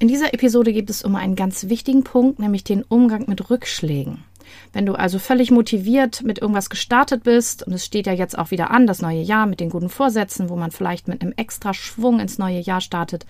In dieser Episode geht es um einen ganz wichtigen Punkt, nämlich den Umgang mit Rückschlägen. Wenn du also völlig motiviert mit irgendwas gestartet bist, und es steht ja jetzt auch wieder an, das neue Jahr mit den guten Vorsätzen, wo man vielleicht mit einem extra Schwung ins neue Jahr startet,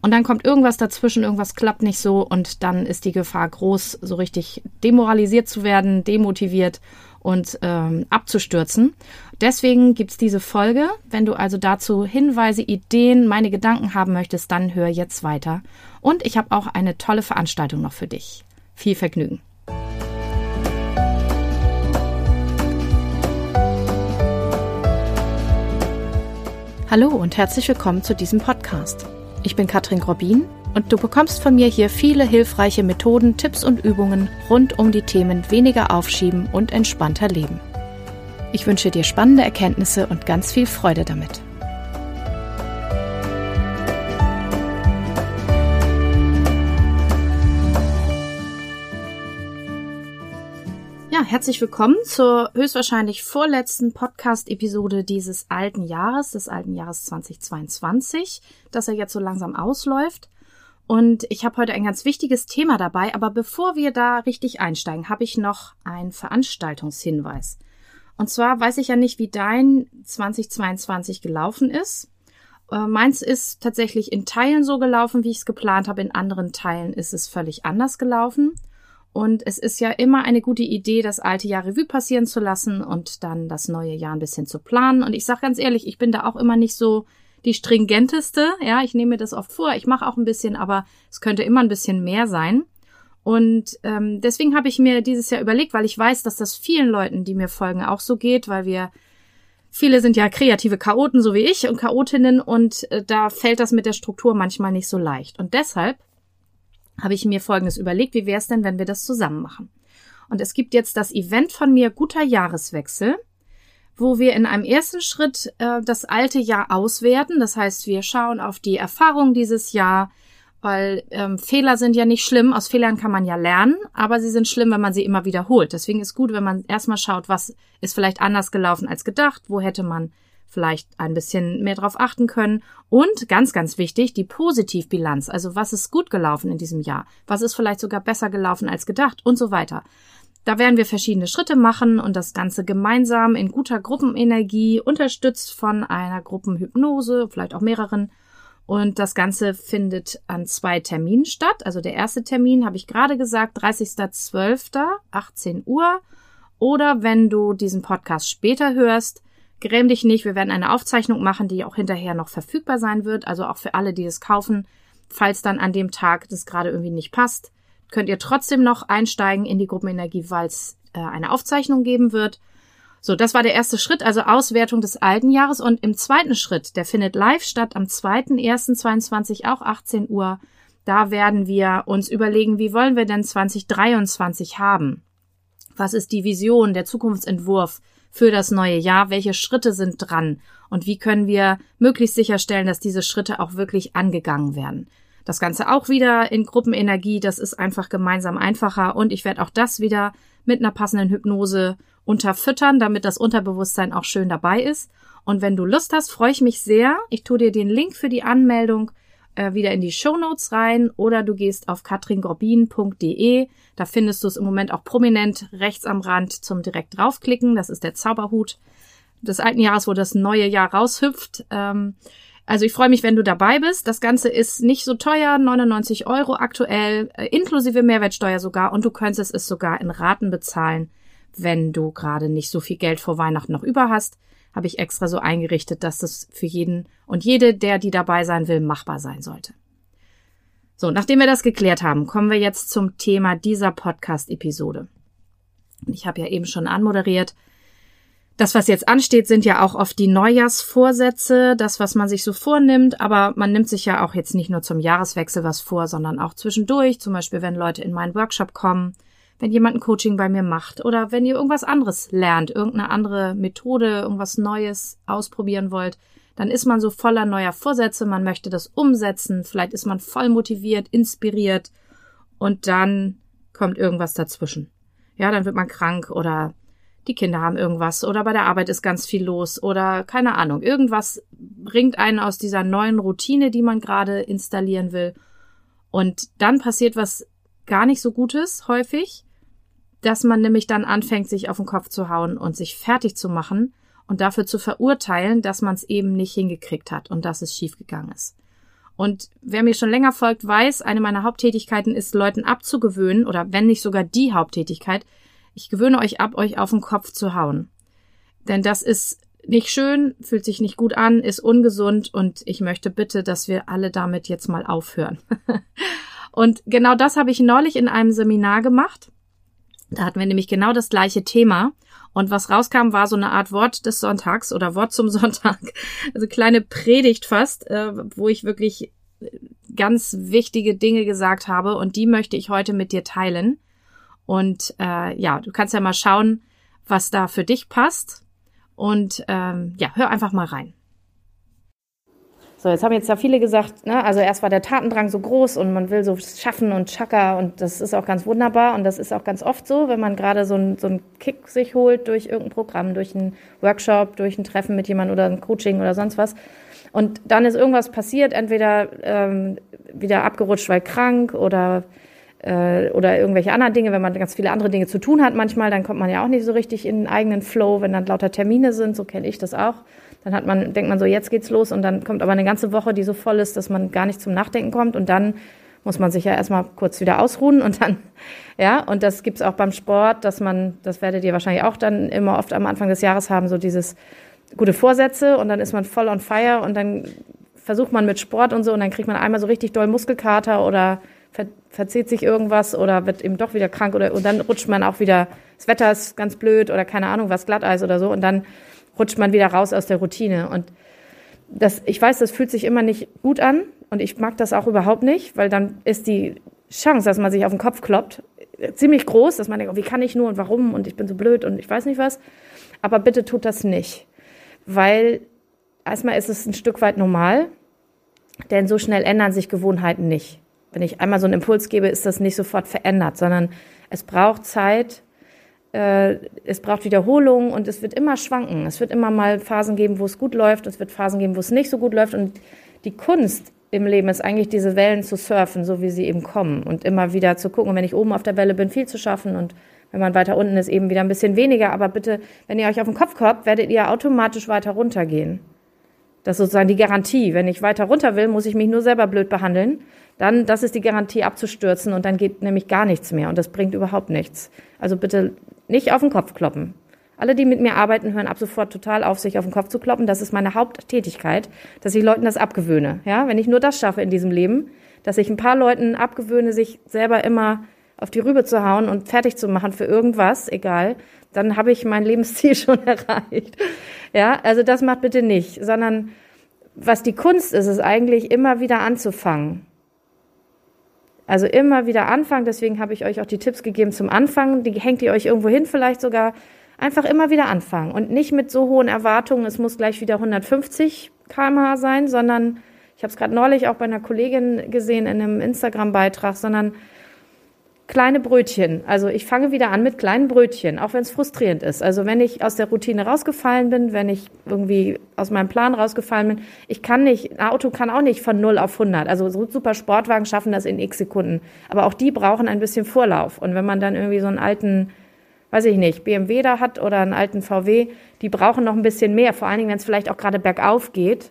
und dann kommt irgendwas dazwischen, irgendwas klappt nicht so, und dann ist die Gefahr groß, so richtig demoralisiert zu werden, demotiviert und ähm, abzustürzen. Deswegen gibt's diese Folge. Wenn du also dazu Hinweise, Ideen, meine Gedanken haben möchtest, dann hör jetzt weiter. Und ich habe auch eine tolle Veranstaltung noch für dich. Viel Vergnügen. Hallo und herzlich willkommen zu diesem Podcast. Ich bin Katrin Grobin und du bekommst von mir hier viele hilfreiche Methoden, Tipps und Übungen rund um die Themen weniger aufschieben und entspannter leben. Ich wünsche dir spannende Erkenntnisse und ganz viel Freude damit. Ja, herzlich willkommen zur höchstwahrscheinlich vorletzten Podcast-Episode dieses alten Jahres, des alten Jahres 2022, das er jetzt so langsam ausläuft. Und ich habe heute ein ganz wichtiges Thema dabei, aber bevor wir da richtig einsteigen, habe ich noch einen Veranstaltungshinweis. Und zwar weiß ich ja nicht, wie dein 2022 gelaufen ist. Äh, meins ist tatsächlich in Teilen so gelaufen, wie ich es geplant habe. In anderen Teilen ist es völlig anders gelaufen. Und es ist ja immer eine gute Idee, das alte Jahr Revue passieren zu lassen und dann das neue Jahr ein bisschen zu planen. Und ich sage ganz ehrlich, ich bin da auch immer nicht so die stringenteste. Ja, ich nehme mir das oft vor. Ich mache auch ein bisschen, aber es könnte immer ein bisschen mehr sein. Und ähm, deswegen habe ich mir dieses Jahr überlegt, weil ich weiß, dass das vielen Leuten, die mir folgen, auch so geht, weil wir viele sind ja kreative Chaoten, so wie ich und Chaotinnen, und äh, da fällt das mit der Struktur manchmal nicht so leicht. Und deshalb habe ich mir Folgendes überlegt, wie wäre es denn, wenn wir das zusammen machen? Und es gibt jetzt das Event von mir Guter Jahreswechsel wo wir in einem ersten Schritt äh, das alte Jahr auswerten. Das heißt, wir schauen auf die Erfahrung dieses Jahr, weil ähm, Fehler sind ja nicht schlimm. Aus Fehlern kann man ja lernen, aber sie sind schlimm, wenn man sie immer wiederholt. Deswegen ist gut, wenn man erstmal schaut, was ist vielleicht anders gelaufen als gedacht, wo hätte man vielleicht ein bisschen mehr drauf achten können. Und ganz, ganz wichtig, die Positivbilanz. Also was ist gut gelaufen in diesem Jahr? Was ist vielleicht sogar besser gelaufen als gedacht und so weiter. Da werden wir verschiedene Schritte machen und das Ganze gemeinsam in guter Gruppenenergie, unterstützt von einer Gruppenhypnose, vielleicht auch mehreren. Und das Ganze findet an zwei Terminen statt. Also der erste Termin habe ich gerade gesagt, 30.12., 18 Uhr. Oder wenn du diesen Podcast später hörst, gräm dich nicht. Wir werden eine Aufzeichnung machen, die auch hinterher noch verfügbar sein wird. Also auch für alle, die es kaufen, falls dann an dem Tag das gerade irgendwie nicht passt könnt ihr trotzdem noch einsteigen in die Gruppenenergie, weil es äh, eine Aufzeichnung geben wird. So, das war der erste Schritt, also Auswertung des alten Jahres. Und im zweiten Schritt, der findet live statt am 2.1.22, auch 18 Uhr. Da werden wir uns überlegen, wie wollen wir denn 2023 haben? Was ist die Vision, der Zukunftsentwurf für das neue Jahr? Welche Schritte sind dran? Und wie können wir möglichst sicherstellen, dass diese Schritte auch wirklich angegangen werden? Das Ganze auch wieder in Gruppenenergie, das ist einfach gemeinsam einfacher und ich werde auch das wieder mit einer passenden Hypnose unterfüttern, damit das Unterbewusstsein auch schön dabei ist. Und wenn du Lust hast, freue ich mich sehr. Ich tue dir den Link für die Anmeldung äh, wieder in die Show Notes rein oder du gehst auf katringorbin.de. Da findest du es im Moment auch prominent rechts am Rand zum direkt draufklicken. Das ist der Zauberhut des alten Jahres, wo das neue Jahr raushüpft. Ähm, also ich freue mich, wenn du dabei bist. Das Ganze ist nicht so teuer, 99 Euro aktuell, äh, inklusive Mehrwertsteuer sogar. Und du könntest es sogar in Raten bezahlen, wenn du gerade nicht so viel Geld vor Weihnachten noch über hast. Habe ich extra so eingerichtet, dass das für jeden und jede, der die dabei sein will, machbar sein sollte. So, nachdem wir das geklärt haben, kommen wir jetzt zum Thema dieser Podcast-Episode. Ich habe ja eben schon anmoderiert, das, was jetzt ansteht, sind ja auch oft die Neujahrsvorsätze, das, was man sich so vornimmt, aber man nimmt sich ja auch jetzt nicht nur zum Jahreswechsel was vor, sondern auch zwischendurch, zum Beispiel wenn Leute in meinen Workshop kommen, wenn jemand ein Coaching bei mir macht oder wenn ihr irgendwas anderes lernt, irgendeine andere Methode, irgendwas Neues ausprobieren wollt, dann ist man so voller neuer Vorsätze, man möchte das umsetzen, vielleicht ist man voll motiviert, inspiriert und dann kommt irgendwas dazwischen. Ja, dann wird man krank oder die Kinder haben irgendwas oder bei der Arbeit ist ganz viel los oder keine Ahnung, irgendwas bringt einen aus dieser neuen Routine, die man gerade installieren will. Und dann passiert was gar nicht so Gutes häufig, dass man nämlich dann anfängt, sich auf den Kopf zu hauen und sich fertig zu machen und dafür zu verurteilen, dass man es eben nicht hingekriegt hat und dass es schiefgegangen ist. Und wer mir schon länger folgt, weiß, eine meiner Haupttätigkeiten ist, Leuten abzugewöhnen, oder wenn nicht sogar die Haupttätigkeit, ich gewöhne euch ab, euch auf den Kopf zu hauen. Denn das ist nicht schön, fühlt sich nicht gut an, ist ungesund und ich möchte bitte, dass wir alle damit jetzt mal aufhören. und genau das habe ich neulich in einem Seminar gemacht. Da hatten wir nämlich genau das gleiche Thema. Und was rauskam, war so eine Art Wort des Sonntags oder Wort zum Sonntag. Also kleine Predigt fast, äh, wo ich wirklich ganz wichtige Dinge gesagt habe und die möchte ich heute mit dir teilen. Und äh, ja, du kannst ja mal schauen, was da für dich passt. Und ähm, ja, hör einfach mal rein. So, jetzt haben jetzt ja viele gesagt, ne, also erst war der Tatendrang so groß und man will so schaffen und Chaka und das ist auch ganz wunderbar und das ist auch ganz oft so, wenn man gerade so einen so einen Kick sich holt durch irgendein Programm, durch einen Workshop, durch ein Treffen mit jemandem oder ein Coaching oder sonst was. Und dann ist irgendwas passiert, entweder ähm, wieder abgerutscht, weil krank oder äh, oder irgendwelche anderen Dinge, wenn man ganz viele andere Dinge zu tun hat manchmal, dann kommt man ja auch nicht so richtig in den eigenen Flow, wenn dann lauter Termine sind, so kenne ich das auch. Dann hat man, denkt man so, jetzt geht's los und dann kommt aber eine ganze Woche, die so voll ist, dass man gar nicht zum Nachdenken kommt und dann muss man sich ja erstmal kurz wieder ausruhen und dann, ja, und das gibt's auch beim Sport, dass man, das werdet ihr wahrscheinlich auch dann immer oft am Anfang des Jahres haben, so dieses gute Vorsätze und dann ist man voll on fire und dann versucht man mit Sport und so und dann kriegt man einmal so richtig doll Muskelkater oder ver verzieht sich irgendwas oder wird eben doch wieder krank oder und dann rutscht man auch wieder, das Wetter ist ganz blöd oder keine Ahnung was, Glatteis oder so und dann rutscht man wieder raus aus der Routine. Und das, ich weiß, das fühlt sich immer nicht gut an und ich mag das auch überhaupt nicht, weil dann ist die Chance, dass man sich auf den Kopf kloppt, ziemlich groß, dass man denkt, oh, wie kann ich nur und warum und ich bin so blöd und ich weiß nicht was. Aber bitte tut das nicht, weil erstmal ist es ein Stück weit normal, denn so schnell ändern sich Gewohnheiten nicht wenn ich einmal so einen Impuls gebe, ist das nicht sofort verändert, sondern es braucht Zeit, äh, es braucht Wiederholung und es wird immer schwanken. Es wird immer mal Phasen geben, wo es gut läuft, es wird Phasen geben, wo es nicht so gut läuft. Und die Kunst im Leben ist eigentlich, diese Wellen zu surfen, so wie sie eben kommen und immer wieder zu gucken, wenn ich oben auf der Welle bin, viel zu schaffen und wenn man weiter unten ist, eben wieder ein bisschen weniger. Aber bitte, wenn ihr euch auf den Kopf kommt, werdet ihr automatisch weiter runtergehen. Das ist sozusagen die Garantie. Wenn ich weiter runter will, muss ich mich nur selber blöd behandeln dann, das ist die Garantie abzustürzen und dann geht nämlich gar nichts mehr und das bringt überhaupt nichts. Also bitte nicht auf den Kopf kloppen. Alle, die mit mir arbeiten, hören ab sofort total auf, sich auf den Kopf zu kloppen. Das ist meine Haupttätigkeit, dass ich Leuten das abgewöhne. Ja, wenn ich nur das schaffe in diesem Leben, dass ich ein paar Leuten abgewöhne, sich selber immer auf die Rübe zu hauen und fertig zu machen für irgendwas, egal, dann habe ich mein Lebensziel schon erreicht. Ja, also das macht bitte nicht, sondern was die Kunst ist, ist eigentlich immer wieder anzufangen. Also immer wieder anfangen, deswegen habe ich euch auch die Tipps gegeben zum Anfangen. Die hängt ihr euch irgendwo hin vielleicht sogar. Einfach immer wieder anfangen und nicht mit so hohen Erwartungen, es muss gleich wieder 150 kmh sein, sondern ich habe es gerade neulich auch bei einer Kollegin gesehen in einem Instagram-Beitrag, sondern kleine Brötchen. Also ich fange wieder an mit kleinen Brötchen, auch wenn es frustrierend ist. Also wenn ich aus der Routine rausgefallen bin, wenn ich irgendwie aus meinem Plan rausgefallen bin, ich kann nicht, ein Auto kann auch nicht von 0 auf 100. Also so super Sportwagen schaffen das in x Sekunden. Aber auch die brauchen ein bisschen Vorlauf. Und wenn man dann irgendwie so einen alten, weiß ich nicht, BMW da hat oder einen alten VW, die brauchen noch ein bisschen mehr. Vor allen Dingen, wenn es vielleicht auch gerade bergauf geht,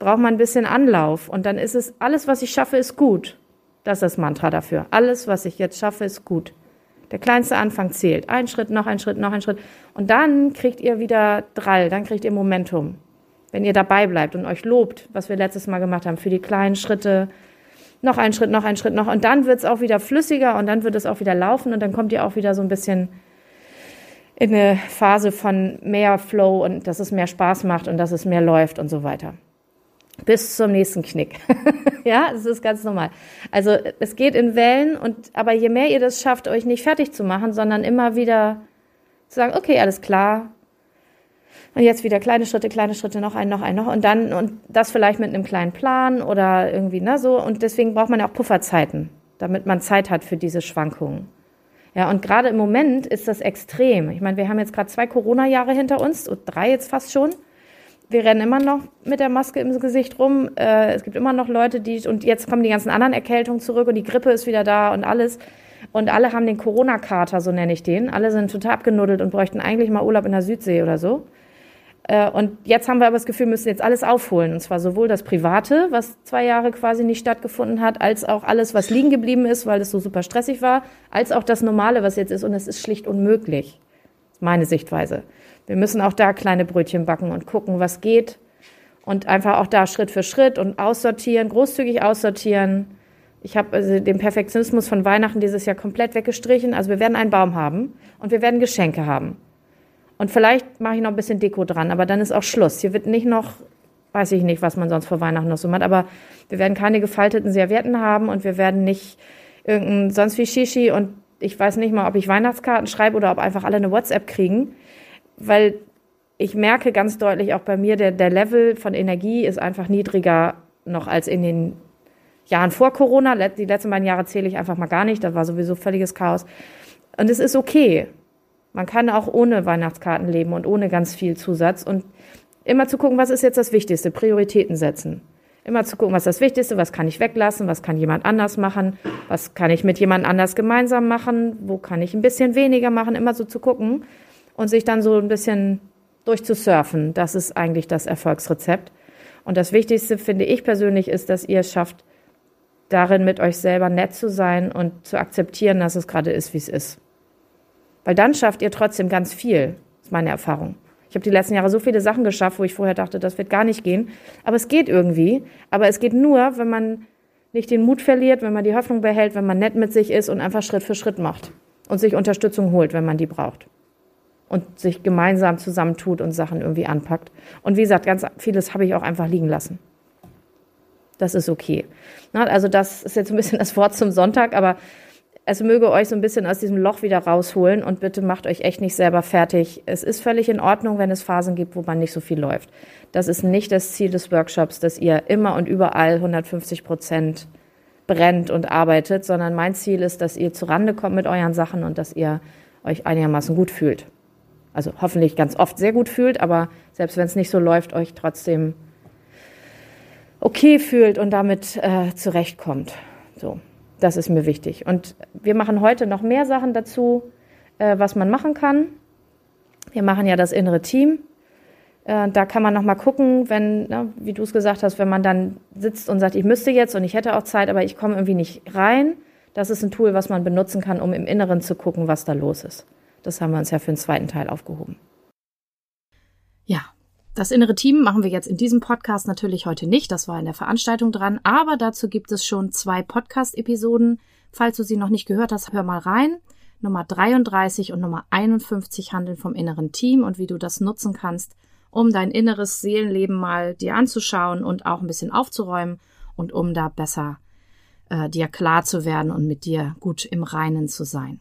braucht man ein bisschen Anlauf. Und dann ist es, alles, was ich schaffe, ist gut. Das ist das Mantra dafür. Alles, was ich jetzt schaffe, ist gut. Der kleinste Anfang zählt. Ein Schritt, noch ein Schritt, noch ein Schritt. Und dann kriegt ihr wieder Drall, dann kriegt ihr Momentum. Wenn ihr dabei bleibt und euch lobt, was wir letztes Mal gemacht haben, für die kleinen Schritte, noch ein Schritt, noch ein Schritt, noch. Und dann wird es auch wieder flüssiger und dann wird es auch wieder laufen und dann kommt ihr auch wieder so ein bisschen in eine Phase von mehr Flow und dass es mehr Spaß macht und dass es mehr läuft und so weiter bis zum nächsten Knick. ja, das ist ganz normal. Also es geht in Wellen und aber je mehr ihr das schafft, euch nicht fertig zu machen, sondern immer wieder zu sagen, okay, alles klar. Und jetzt wieder kleine Schritte, kleine Schritte, noch ein, noch ein, noch und dann und das vielleicht mit einem kleinen Plan oder irgendwie ne so und deswegen braucht man ja auch Pufferzeiten, damit man Zeit hat für diese Schwankungen. Ja, und gerade im Moment ist das extrem. Ich meine, wir haben jetzt gerade zwei Corona-Jahre hinter uns, drei jetzt fast schon. Wir rennen immer noch mit der Maske im Gesicht rum. Äh, es gibt immer noch Leute, die, und jetzt kommen die ganzen anderen Erkältungen zurück und die Grippe ist wieder da und alles. Und alle haben den Corona-Kater, so nenne ich den. Alle sind total abgenuddelt und bräuchten eigentlich mal Urlaub in der Südsee oder so. Äh, und jetzt haben wir aber das Gefühl, wir müssen jetzt alles aufholen. Und zwar sowohl das Private, was zwei Jahre quasi nicht stattgefunden hat, als auch alles, was liegen geblieben ist, weil es so super stressig war, als auch das Normale, was jetzt ist. Und es ist schlicht unmöglich. Meine Sichtweise. Wir müssen auch da kleine Brötchen backen und gucken, was geht. Und einfach auch da Schritt für Schritt und aussortieren, großzügig aussortieren. Ich habe also den Perfektionismus von Weihnachten dieses Jahr komplett weggestrichen. Also wir werden einen Baum haben und wir werden Geschenke haben. Und vielleicht mache ich noch ein bisschen Deko dran, aber dann ist auch Schluss. Hier wird nicht noch, weiß ich nicht, was man sonst vor Weihnachten noch so macht, aber wir werden keine gefalteten Servietten haben und wir werden nicht irgendein sonst wie Shishi und ich weiß nicht mal, ob ich Weihnachtskarten schreibe oder ob einfach alle eine WhatsApp kriegen, weil ich merke ganz deutlich auch bei mir, der, der Level von Energie ist einfach niedriger noch als in den Jahren vor Corona. Die letzten beiden Jahre zähle ich einfach mal gar nicht, da war sowieso völliges Chaos. Und es ist okay. Man kann auch ohne Weihnachtskarten leben und ohne ganz viel Zusatz und immer zu gucken, was ist jetzt das Wichtigste, Prioritäten setzen. Immer zu gucken, was ist das Wichtigste, was kann ich weglassen, was kann jemand anders machen, was kann ich mit jemand anders gemeinsam machen, wo kann ich ein bisschen weniger machen, immer so zu gucken und sich dann so ein bisschen durchzusurfen. Das ist eigentlich das Erfolgsrezept. Und das Wichtigste, finde ich persönlich, ist, dass ihr es schafft, darin mit euch selber nett zu sein und zu akzeptieren, dass es gerade ist, wie es ist. Weil dann schafft ihr trotzdem ganz viel, ist meine Erfahrung. Ich habe die letzten Jahre so viele Sachen geschafft, wo ich vorher dachte, das wird gar nicht gehen. Aber es geht irgendwie. Aber es geht nur, wenn man nicht den Mut verliert, wenn man die Hoffnung behält, wenn man nett mit sich ist und einfach Schritt für Schritt macht. Und sich Unterstützung holt, wenn man die braucht. Und sich gemeinsam zusammentut und Sachen irgendwie anpackt. Und wie gesagt, ganz vieles habe ich auch einfach liegen lassen. Das ist okay. also das ist jetzt ein bisschen das Wort zum Sonntag, aber es möge euch so ein bisschen aus diesem Loch wieder rausholen und bitte macht euch echt nicht selber fertig. Es ist völlig in Ordnung, wenn es Phasen gibt, wo man nicht so viel läuft. Das ist nicht das Ziel des Workshops, dass ihr immer und überall 150 Prozent brennt und arbeitet, sondern mein Ziel ist, dass ihr zurande kommt mit euren Sachen und dass ihr euch einigermaßen gut fühlt. Also hoffentlich ganz oft sehr gut fühlt, aber selbst wenn es nicht so läuft, euch trotzdem okay fühlt und damit äh, zurechtkommt. So. Das ist mir wichtig. Und wir machen heute noch mehr Sachen dazu, äh, was man machen kann. Wir machen ja das innere Team. Äh, da kann man noch mal gucken, wenn, ne, wie du es gesagt hast, wenn man dann sitzt und sagt, ich müsste jetzt und ich hätte auch Zeit, aber ich komme irgendwie nicht rein. Das ist ein Tool, was man benutzen kann, um im Inneren zu gucken, was da los ist. Das haben wir uns ja für den zweiten Teil aufgehoben. Ja, das innere Team machen wir jetzt in diesem Podcast natürlich heute nicht, das war in der Veranstaltung dran, aber dazu gibt es schon zwei Podcast-Episoden. Falls du sie noch nicht gehört hast, hör mal rein. Nummer 33 und Nummer 51 handeln vom inneren Team und wie du das nutzen kannst, um dein inneres Seelenleben mal dir anzuschauen und auch ein bisschen aufzuräumen und um da besser äh, dir klar zu werden und mit dir gut im Reinen zu sein.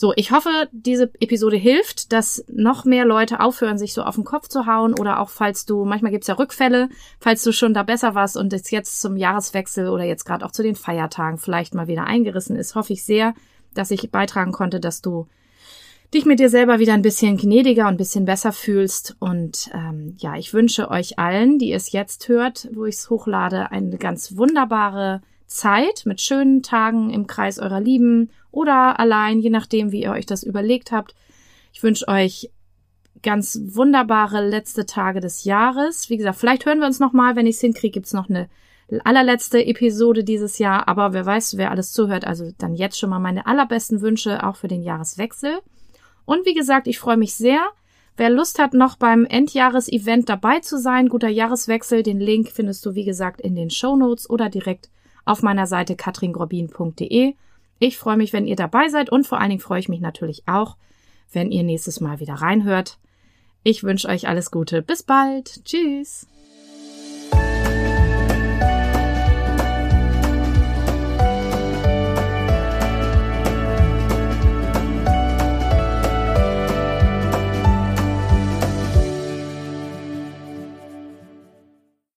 So, ich hoffe, diese Episode hilft, dass noch mehr Leute aufhören, sich so auf den Kopf zu hauen oder auch falls du, manchmal gibt's ja Rückfälle, falls du schon da besser warst und es jetzt zum Jahreswechsel oder jetzt gerade auch zu den Feiertagen vielleicht mal wieder eingerissen ist, hoffe ich sehr, dass ich beitragen konnte, dass du dich mit dir selber wieder ein bisschen gnädiger und ein bisschen besser fühlst. Und ähm, ja, ich wünsche euch allen, die es jetzt hört, wo ich es hochlade, eine ganz wunderbare Zeit mit schönen Tagen im Kreis eurer Lieben oder allein, je nachdem, wie ihr euch das überlegt habt. Ich wünsche euch ganz wunderbare letzte Tage des Jahres. Wie gesagt, vielleicht hören wir uns nochmal, wenn ich es hinkriege, gibt's noch eine allerletzte Episode dieses Jahr. Aber wer weiß, wer alles zuhört. Also dann jetzt schon mal meine allerbesten Wünsche auch für den Jahreswechsel. Und wie gesagt, ich freue mich sehr. Wer Lust hat, noch beim Endjahresevent dabei zu sein, guter Jahreswechsel, den Link findest du, wie gesagt, in den Show Notes oder direkt auf meiner Seite katringrobin.de. Ich freue mich, wenn ihr dabei seid und vor allen Dingen freue ich mich natürlich auch, wenn ihr nächstes Mal wieder reinhört. Ich wünsche euch alles Gute. Bis bald. Tschüss.